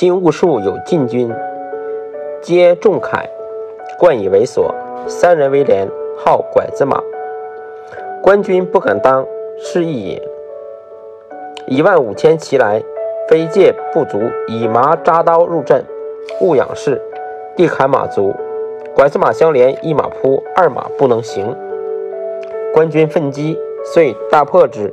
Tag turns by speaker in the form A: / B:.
A: 今兀术有禁军，皆重铠，冠以为锁，三人为连，号拐子马。官军不敢当，是义也。一万五千骑来，非借不足，以麻扎刀入阵，勿仰视，地砍马足。拐子马相连，一马扑，二马不能行。官军奋击，遂大破之。